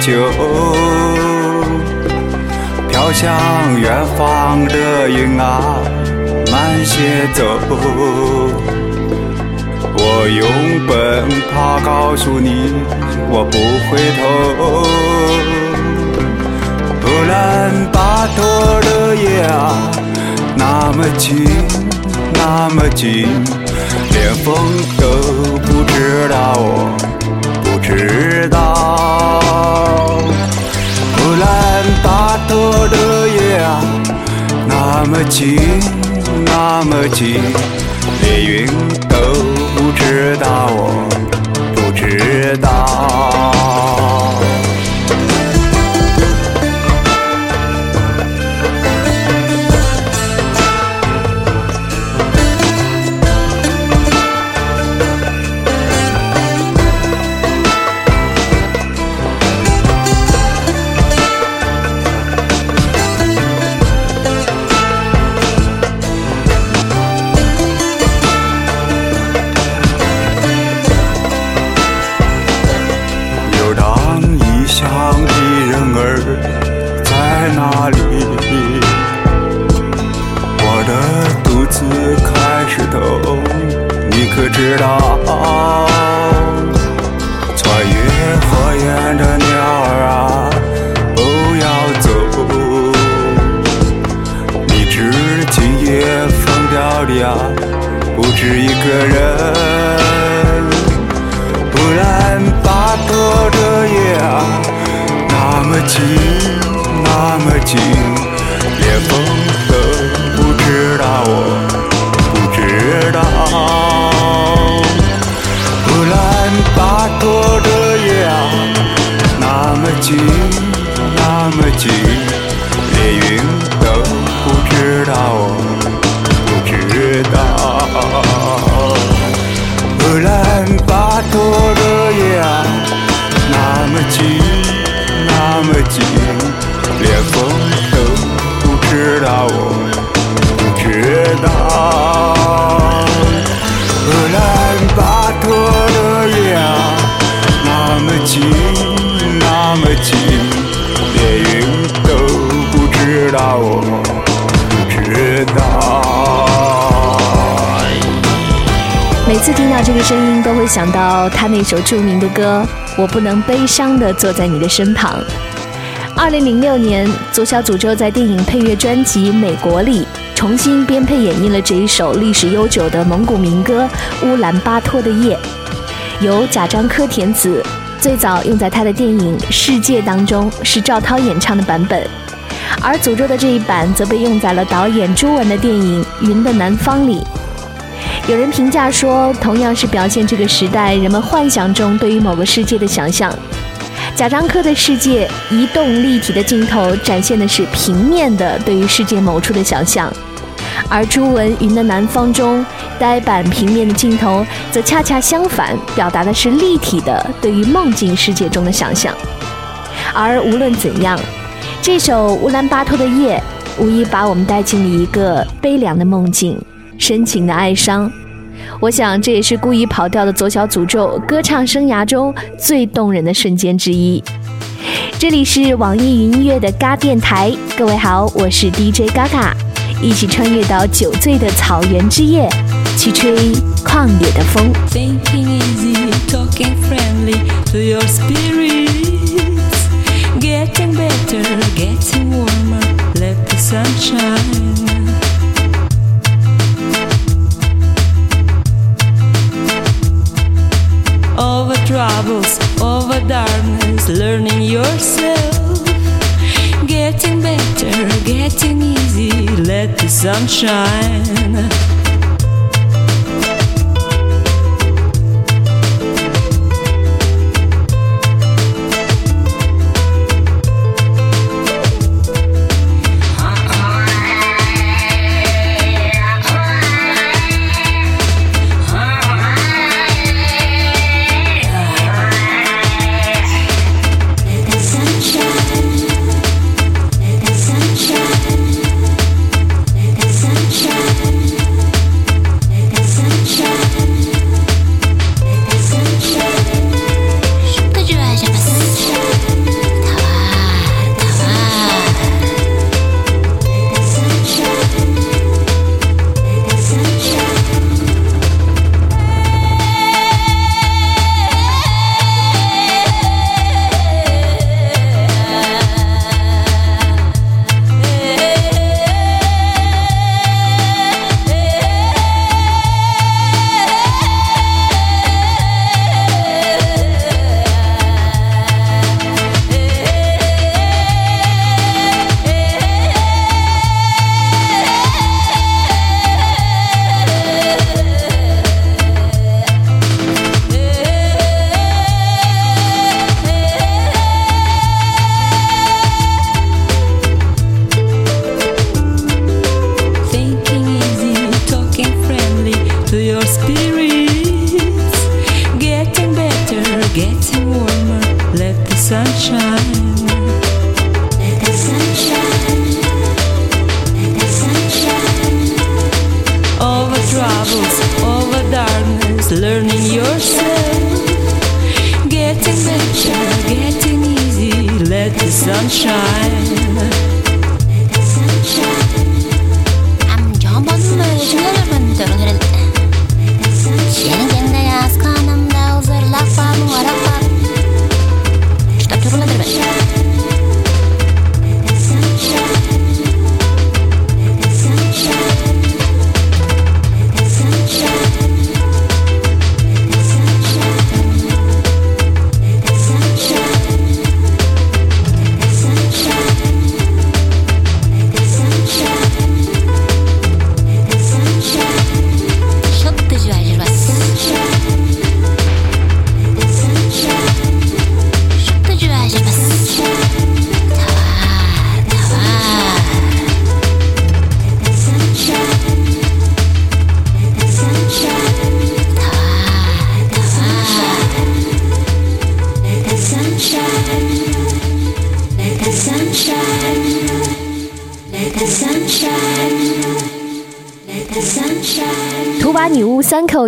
酒。飘向远方的云啊，慢些走。我用奔跑告诉你，我不回头。乌兰巴托的夜啊，那么静，那么静，连风都不知道，我知道。乌兰巴托的夜啊，那么静，那么静，连云都不知道，我不知道。可知道？想到他那首著名的歌《我不能悲伤的坐在你的身旁》。二零零六年，左小诅咒在电影配乐专辑《美国》里重新编配演绎了这一首历史悠久的蒙古民歌《乌兰巴托的夜》，由贾樟柯填词，最早用在他的电影《世界》当中，是赵涛演唱的版本。而诅咒的这一版则被用在了导演朱文的电影《云的南方》里。有人评价说，同样是表现这个时代人们幻想中对于某个世界的想象。贾樟柯的世界移动立体的镜头展现的是平面的对于世界某处的想象，而朱文《云的南方》中呆板平面的镜头，则恰恰相反，表达的是立体的对于梦境世界中的想象。而无论怎样，这首乌兰巴托的夜，无疑把我们带进了一个悲凉的梦境，深情的哀伤。我想，这也是故意跑调的左小诅咒歌唱生涯中最动人的瞬间之一。这里是网易云音乐的嘎电台，各位好，我是 DJ 嘎嘎，一起穿越到酒醉的草原之夜，去吹旷野的风。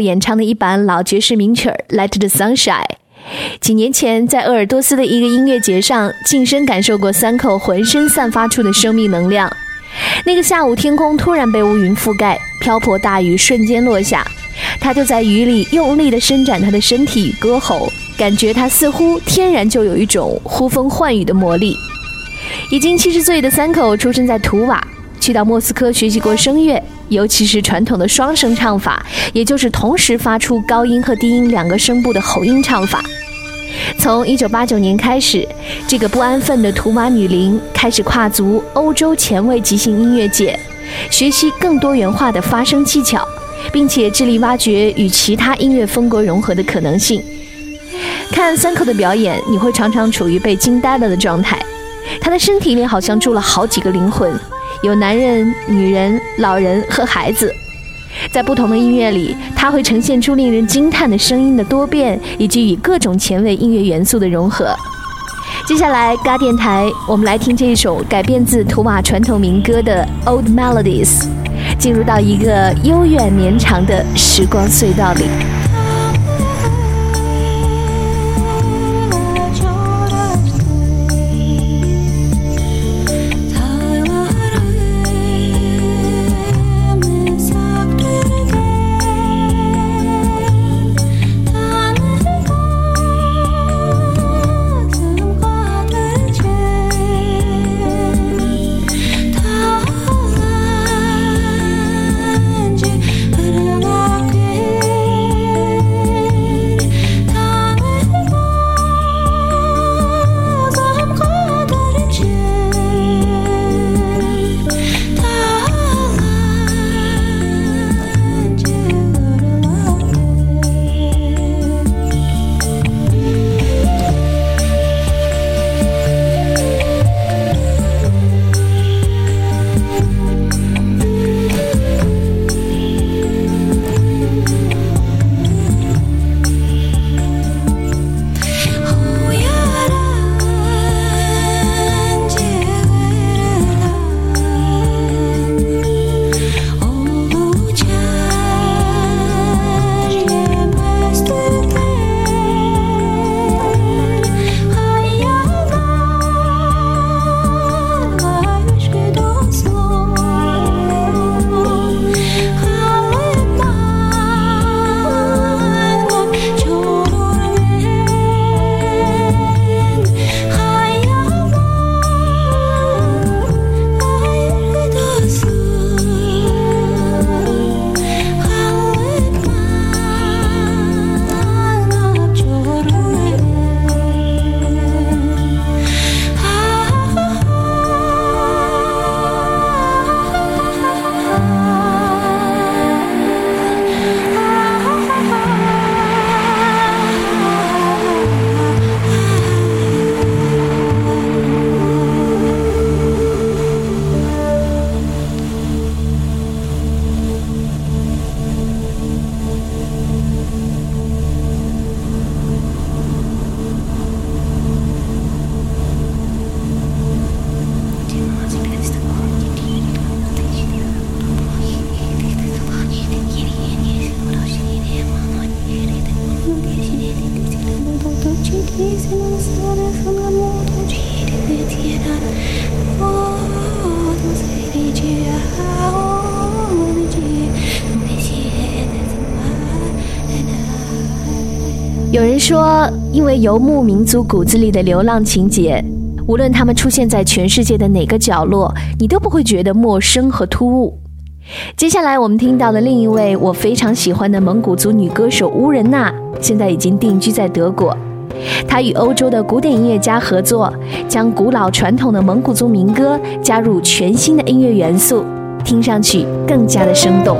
演唱的一版老爵士名曲儿《Let the Sunshine》。几年前，在鄂尔多斯的一个音乐节上，近身感受过三口浑身散发出的生命能量。那个下午，天空突然被乌云覆盖，瓢泼大雨瞬间落下。他就在雨里用力地伸展他的身体与歌喉，感觉他似乎天然就有一种呼风唤雨的魔力。已经七十岁的三口出生在图瓦，去到莫斯科学习过声乐，尤其是传统的双声唱法，也就是同时发出高音和低音两个声部的喉音唱法。从1989年开始，这个不安分的图瓦女伶开始跨足欧洲前卫即兴音乐界，学习更多元化的发声技巧，并且致力挖掘与其他音乐风格融合的可能性。看三口的表演，你会常常处于被惊呆了的状态。他的身体里好像住了好几个灵魂，有男人、女人、老人和孩子。在不同的音乐里，它会呈现出令人惊叹的声音的多变，以及与各种前卫音乐元素的融合。接下来，嘎电台，我们来听这一首改编自图瓦传统民歌的《Old Melodies》，进入到一个悠远绵长的时光隧道里。有人说，因为游牧民族骨子里的流浪情节，无论他们出现在全世界的哪个角落，你都不会觉得陌生和突兀。接下来我们听到的另一位我非常喜欢的蒙古族女歌手乌仁娜，现在已经定居在德国。她与欧洲的古典音乐家合作，将古老传统的蒙古族民歌加入全新的音乐元素，听上去更加的生动。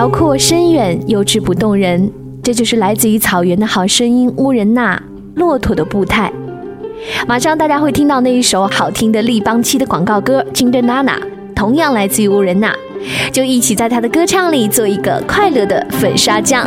辽阔深远又直不动人，这就是来自于草原的好声音乌仁娜《骆驼的步态》。马上大家会听到那一首好听的立邦漆的广告歌《金德娜娜》，同样来自于乌仁娜，就一起在她的歌唱里做一个快乐的粉刷匠。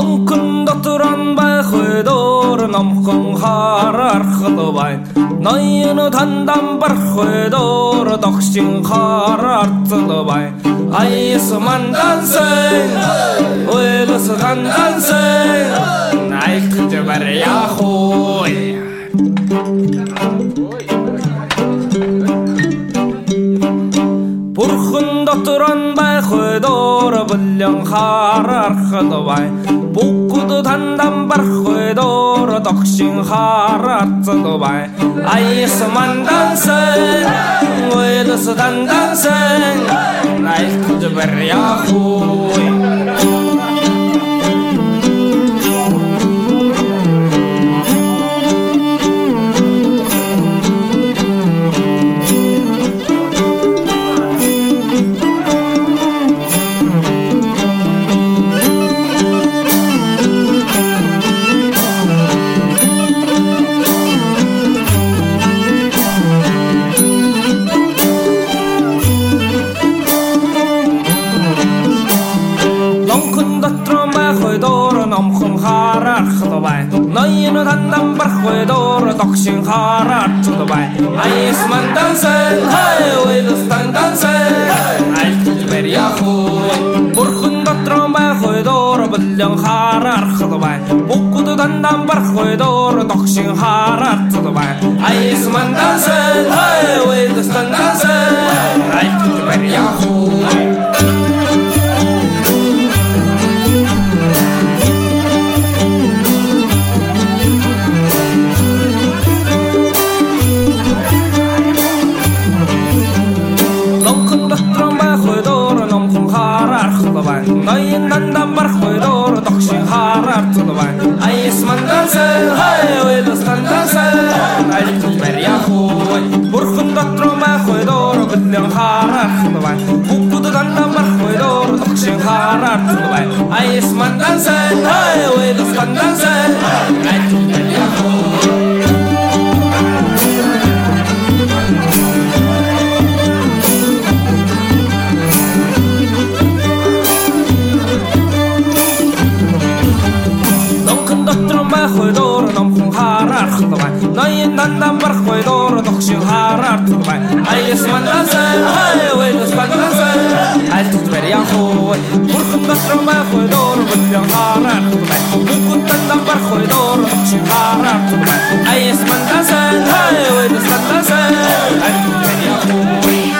Онкын дотран бай хөдөр номхон харар хлвай Ноёно тандан бар хөдөр догшин харар цлвай Айс мандан сэй Ойлос гандан сэй Найх жбар яхой Бурхан дотор бай хойдоор болон хараар хадвай Бүгд тандан бар хойдоор догшин хараар цадвай Айс мандансэн Уйлс дандансэн Найх кудбер яхуй тандан бар хойдоор догшин хараар цадвай Айс мандансэн хай уйлс тандансэн Ай кудбер яхуй Бурхан дотор бай хойдоор болон хараар хадвай Бүгд тандан бар хойдоор догшин хараар цадвай Айс мандансэн хай уйлс тандансэн تنسى هاي ولسطن تنسى عليك تجبر يا خوي برخن دطرو ما خوي دور بدلن خارار خطبان بوكودو دانا مرخوي دور تقشن خارار خطبان اي اسمان تنسى هاي ولسطن تنسى عليك تجبر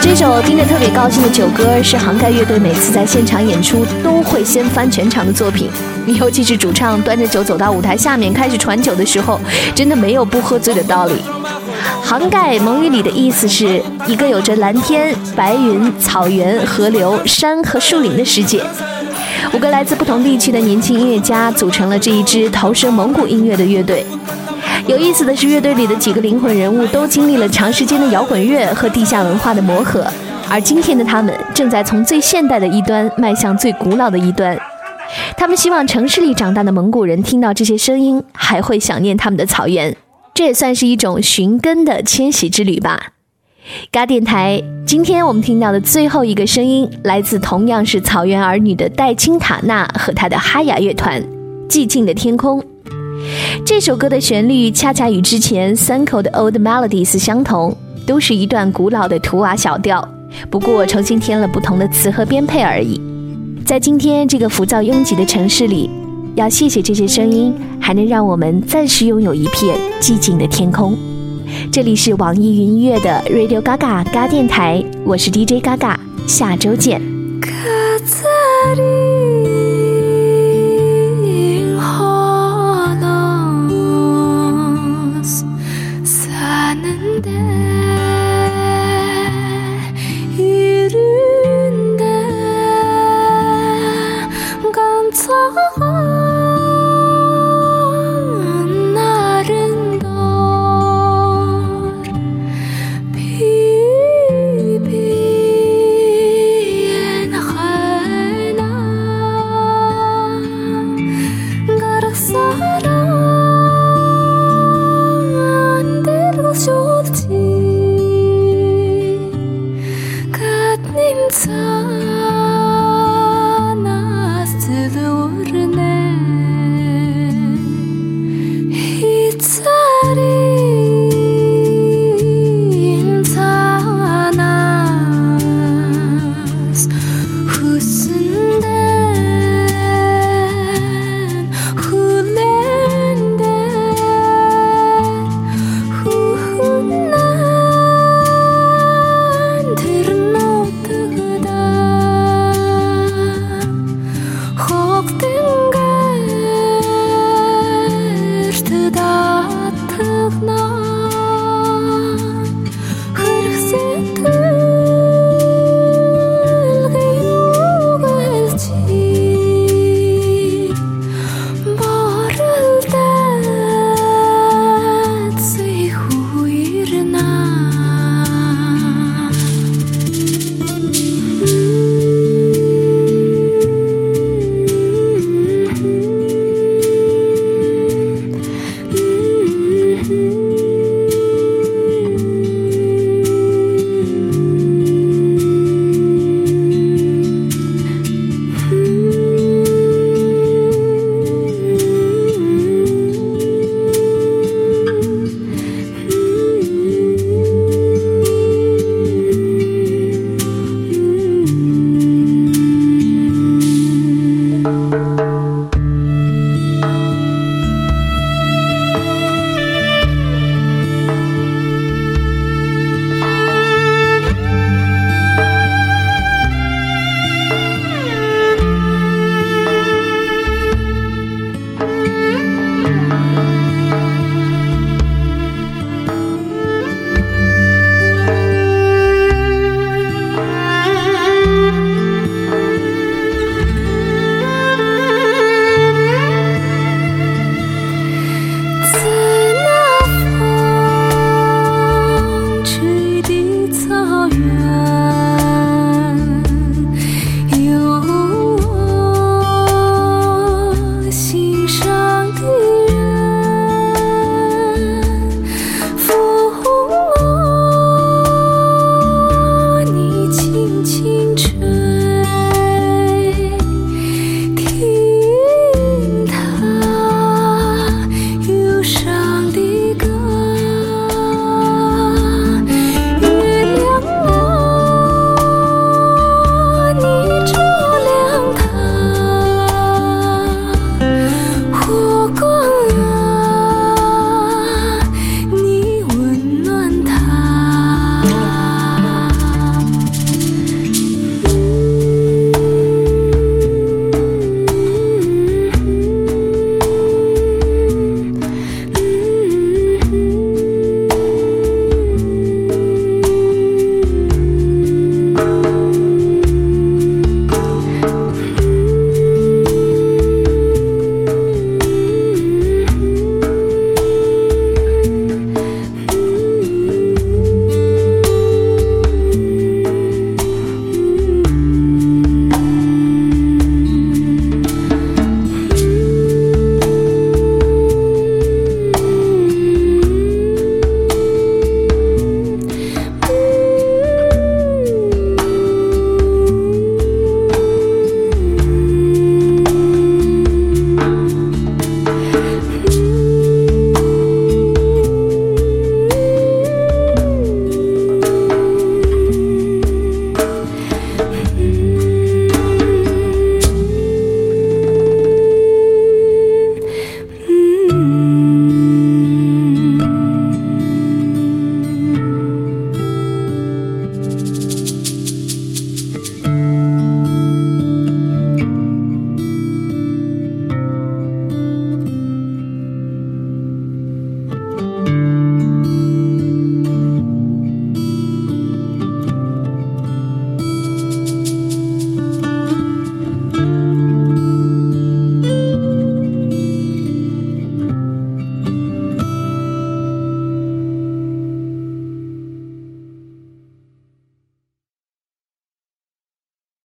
这首听着特别高兴的酒歌，是杭盖乐队每次在现场演出都会掀翻全场的作品。尤其是主唱端着酒走到舞台下面开始传酒的时候，真的没有不喝醉的道理。杭盖蒙语里的意思是一个有着蓝天、白云、草原、河流、山和树林的世界。五个来自不同地区的年轻音乐家组成了这一支投身蒙古音乐的乐队。有意思的是，乐队里的几个灵魂人物都经历了长时间的摇滚乐和地下文化的磨合，而今天的他们正在从最现代的一端迈向最古老的一端。他们希望城市里长大的蒙古人听到这些声音，还会想念他们的草原。这也算是一种寻根的迁徙之旅吧。嘎电台，今天我们听到的最后一个声音，来自同样是草原儿女的戴青塔纳和他的哈雅乐团，《寂静的天空》。这首歌的旋律恰恰与之前三口的 Old Melodies 相同，都是一段古老的图瓦小调，不过重新添了不同的词和编配而已。在今天这个浮躁拥挤的城市里，要谢谢这些声音，还能让我们暂时拥有一片寂静的天空。这里是网易云音乐的 Radio Gaga 嘎电台，我是 DJ Gaga，下周见。